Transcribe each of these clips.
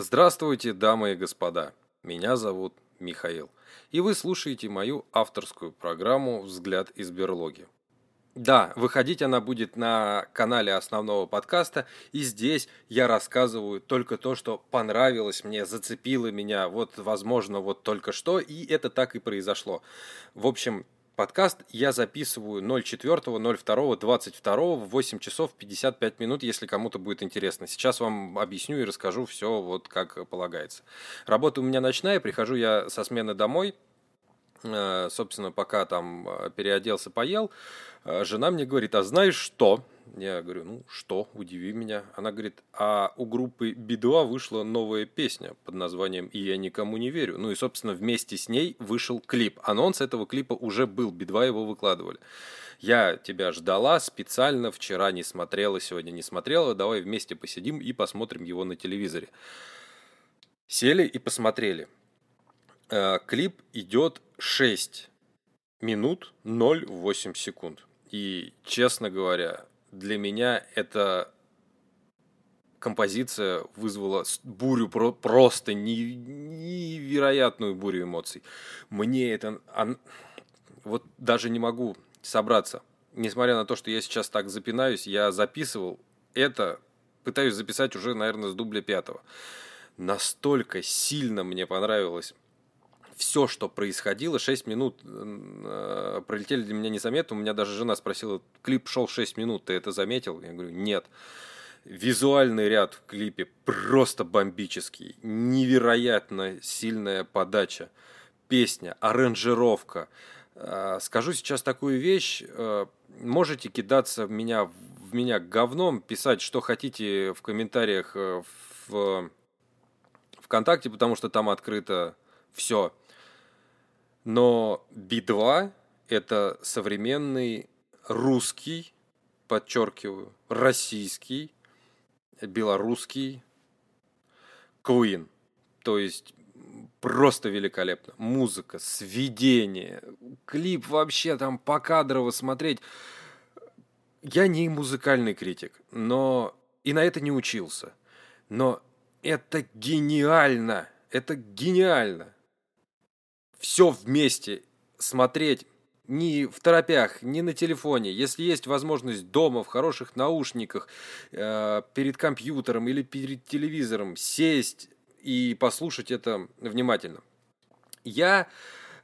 Здравствуйте, дамы и господа. Меня зовут Михаил. И вы слушаете мою авторскую программу «Взгляд из берлоги». Да, выходить она будет на канале основного подкаста, и здесь я рассказываю только то, что понравилось мне, зацепило меня, вот, возможно, вот только что, и это так и произошло. В общем, Подкаст я записываю 04.02.22 в 8 часов 55 минут, если кому-то будет интересно. Сейчас вам объясню и расскажу все вот как полагается. Работа у меня ночная, прихожу я со смены домой, собственно, пока там э, переоделся, поел, э, жена мне говорит, а знаешь что? Я говорю, ну что, удиви меня. Она говорит, а у группы Би-2 вышла новая песня под названием «И я никому не верю». Ну и, собственно, вместе с ней вышел клип. Анонс этого клипа уже был, Би-2 его выкладывали. Я тебя ждала специально, вчера не смотрела, сегодня не смотрела, давай вместе посидим и посмотрим его на телевизоре. Сели и посмотрели. Э, клип идет 6 минут 0,8 секунд. И, честно говоря, для меня эта композиция вызвала бурю, просто невероятную бурю эмоций. Мне это... Вот даже не могу собраться. Несмотря на то, что я сейчас так запинаюсь, я записывал это, пытаюсь записать уже, наверное, с дубля пятого. Настолько сильно мне понравилось все, что происходило, 6 минут э, пролетели для меня незаметно. У меня даже жена спросила, клип шел 6 минут, ты это заметил? Я говорю, нет. Визуальный ряд в клипе просто бомбический, невероятно сильная подача, песня, аранжировка. Э, скажу сейчас такую вещь, э, можете кидаться в меня, в меня говном, писать, что хотите в комментариях э, в ВКонтакте, потому что там открыто все. Но Би-2 – это современный русский, подчеркиваю, российский, белорусский Queen. То есть просто великолепно. Музыка, сведение, клип вообще там покадрово смотреть. Я не музыкальный критик, но и на это не учился. Но это гениально, это гениально все вместе смотреть ни в торопях, ни на телефоне. Если есть возможность дома, в хороших наушниках, э, перед компьютером или перед телевизором сесть и послушать это внимательно. Я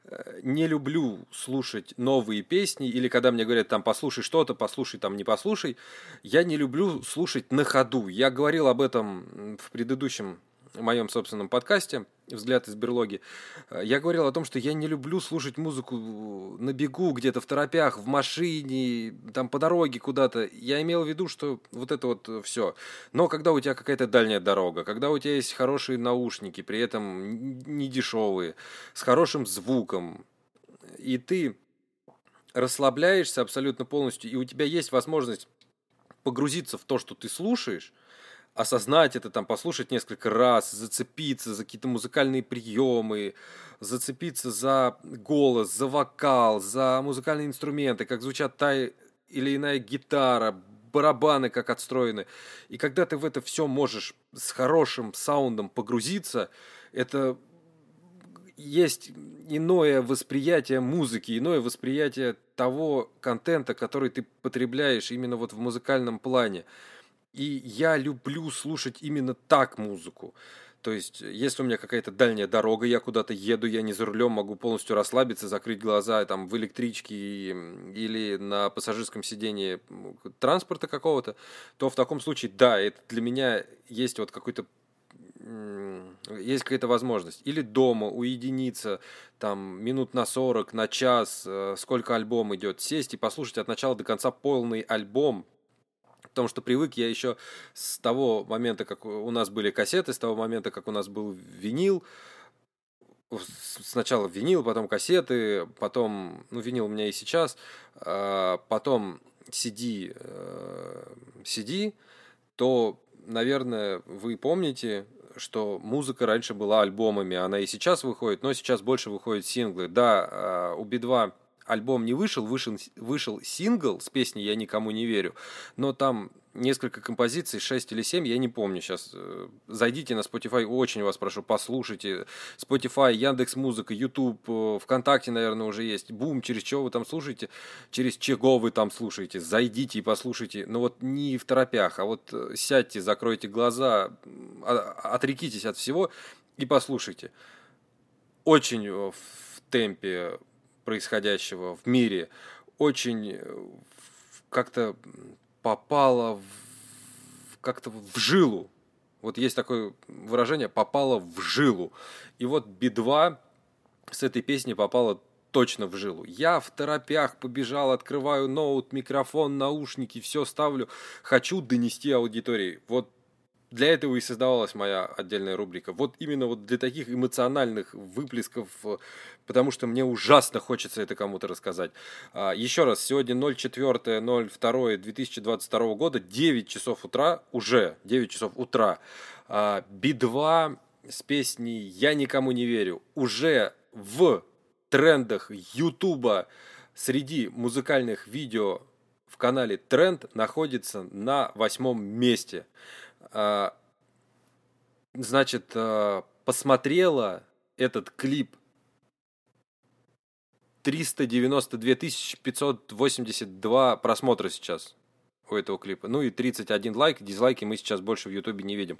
э, не люблю слушать новые песни, или когда мне говорят там послушай что-то, послушай там не послушай, я не люблю слушать на ходу. Я говорил об этом в предыдущем моем собственном подкасте «Взгляд из берлоги», э, я говорил о том, что я не люблю слушать музыку на бегу, где-то в торопях, в машине, там по дороге куда-то. Я имел в виду, что вот это вот все. Но когда у тебя какая-то дальняя дорога, когда у тебя есть хорошие наушники, при этом не дешевые, с хорошим звуком, и ты расслабляешься абсолютно полностью, и у тебя есть возможность погрузиться в то, что ты слушаешь – осознать это, там, послушать несколько раз, зацепиться за какие-то музыкальные приемы, зацепиться за голос, за вокал, за музыкальные инструменты, как звучат та или иная гитара, барабаны как отстроены. И когда ты в это все можешь с хорошим саундом погрузиться, это есть иное восприятие музыки, иное восприятие того контента, который ты потребляешь именно вот в музыкальном плане. И я люблю слушать именно так музыку. То есть, если у меня какая-то дальняя дорога, я куда-то еду, я не за рулем, могу полностью расслабиться, закрыть глаза там в электричке или на пассажирском сидении транспорта какого-то, то в таком случае, да, это для меня есть вот какой-то есть какая-то возможность. Или дома уединиться, там, минут на 40, на час, э, сколько альбом идет, сесть и послушать от начала до конца полный альбом, потому что привык я еще с того момента, как у нас были кассеты, с того момента, как у нас был винил, сначала винил, потом кассеты, потом, ну, винил у меня и сейчас, а, потом CD, CD, э, то, наверное, вы помните, что музыка раньше была альбомами, она и сейчас выходит, но сейчас больше выходят синглы. Да, а, у Би-2 альбом не вышел, вышел, вышел сингл с песней «Я никому не верю», но там несколько композиций, 6 или 7, я не помню сейчас. Э, зайдите на Spotify, очень вас прошу, послушайте. Spotify, Яндекс Музыка, YouTube, э, ВКонтакте, наверное, уже есть. Бум, через что вы там слушаете, через чего вы там слушаете. Зайдите и послушайте. Но вот не в торопях, а вот э, сядьте, закройте глаза, отрекитесь от всего и послушайте. Очень в темпе происходящего в мире, очень как-то попала в, как-то в жилу. Вот есть такое выражение «попала в жилу». И вот Би-2 с этой песни попала точно в жилу. Я в торопях побежал, открываю ноут, микрофон, наушники, все ставлю. Хочу донести аудитории. Вот для этого и создавалась моя отдельная рубрика. Вот именно вот для таких эмоциональных выплесков, э, потому что мне ужасно хочется это кому-то рассказать. А, еще раз, сегодня 04.02.2022 года, 9 часов утра, уже 9 часов утра. А, Би-2 с песней «Я никому не верю» уже в трендах Ютуба среди музыкальных видео в канале Тренд находится на восьмом месте. А, значит, а, посмотрела этот клип 392 582 просмотра сейчас у этого клипа. Ну и 31 лайк. Дизлайки мы сейчас больше в Ютубе не видим.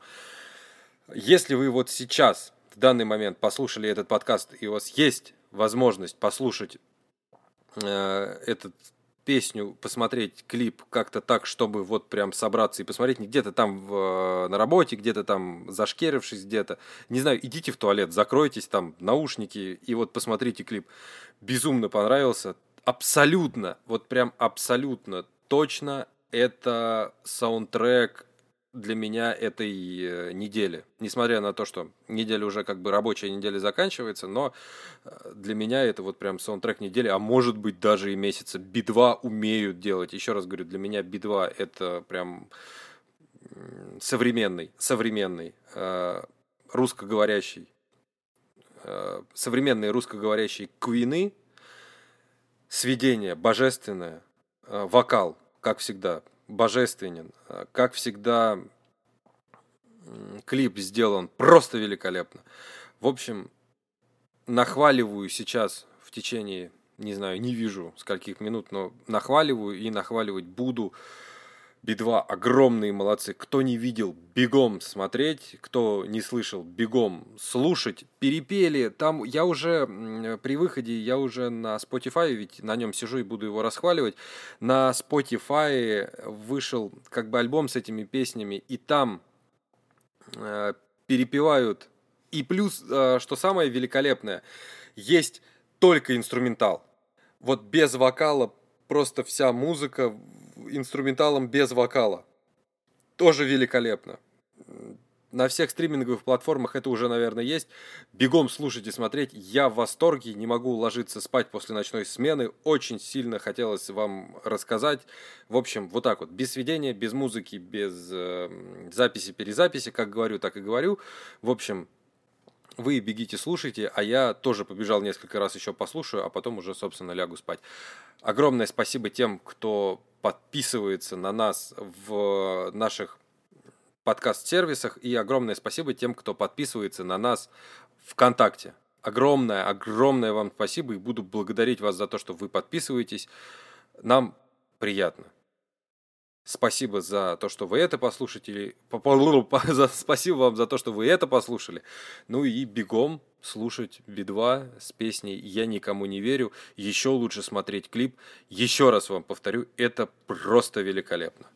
Если вы вот сейчас, в данный момент, послушали этот подкаст, и у вас есть возможность послушать э, этот песню, посмотреть клип как-то так, чтобы вот прям собраться и посмотреть не где-то там в, э, на работе, где-то там зашкерившись где-то. Не знаю, идите в туалет, закройтесь там, наушники и вот посмотрите клип. Безумно понравился. Абсолютно, вот прям абсолютно точно это саундтрек для меня этой э, недели. Несмотря на то, что неделя уже как бы рабочая неделя заканчивается, но э, для меня это вот прям саундтрек недели, а может быть даже и месяца. Би-2 умеют делать. Еще раз говорю, для меня Би-2 это прям современный, современный, э, русскоговорящий, современные русскоговорящие квины, сведение божественное, вокал, как всегда, божественен. Как всегда, клип сделан просто великолепно. В общем, нахваливаю сейчас в течение, не знаю, не вижу скольких минут, но нахваливаю и нахваливать буду. Би-2 огромные молодцы. Кто не видел, бегом смотреть. Кто не слышал, бегом слушать. Перепели. Там я уже при выходе, я уже на Spotify, ведь на нем сижу и буду его расхваливать. На Spotify вышел как бы альбом с этими песнями. И там э, перепевают. И плюс, э, что самое великолепное, есть только инструментал. Вот без вокала просто вся музыка инструменталом без вокала. Тоже великолепно. На всех стриминговых платформах это уже, наверное, есть. Бегом слушайте, смотреть. Я в восторге, не могу ложиться спать после ночной смены. Очень сильно хотелось вам рассказать. В общем, вот так вот, без сведения, без музыки, без э, записи-перезаписи, как говорю, так и говорю. В общем, вы бегите, слушайте, а я тоже побежал несколько раз еще послушаю, а потом уже, собственно, лягу спать. Огромное спасибо тем, кто подписывается на нас в наших подкаст-сервисах, и огромное спасибо тем, кто подписывается на нас ВКонтакте. Огромное, огромное вам спасибо, и буду благодарить вас за то, что вы подписываетесь. Нам приятно. Спасибо за то, что вы это послушали. Спасибо вам за то, что вы это послушали. Ну и бегом слушать Би-2 с песней «Я никому не верю». Еще лучше смотреть клип. Еще раз вам повторю, это просто великолепно.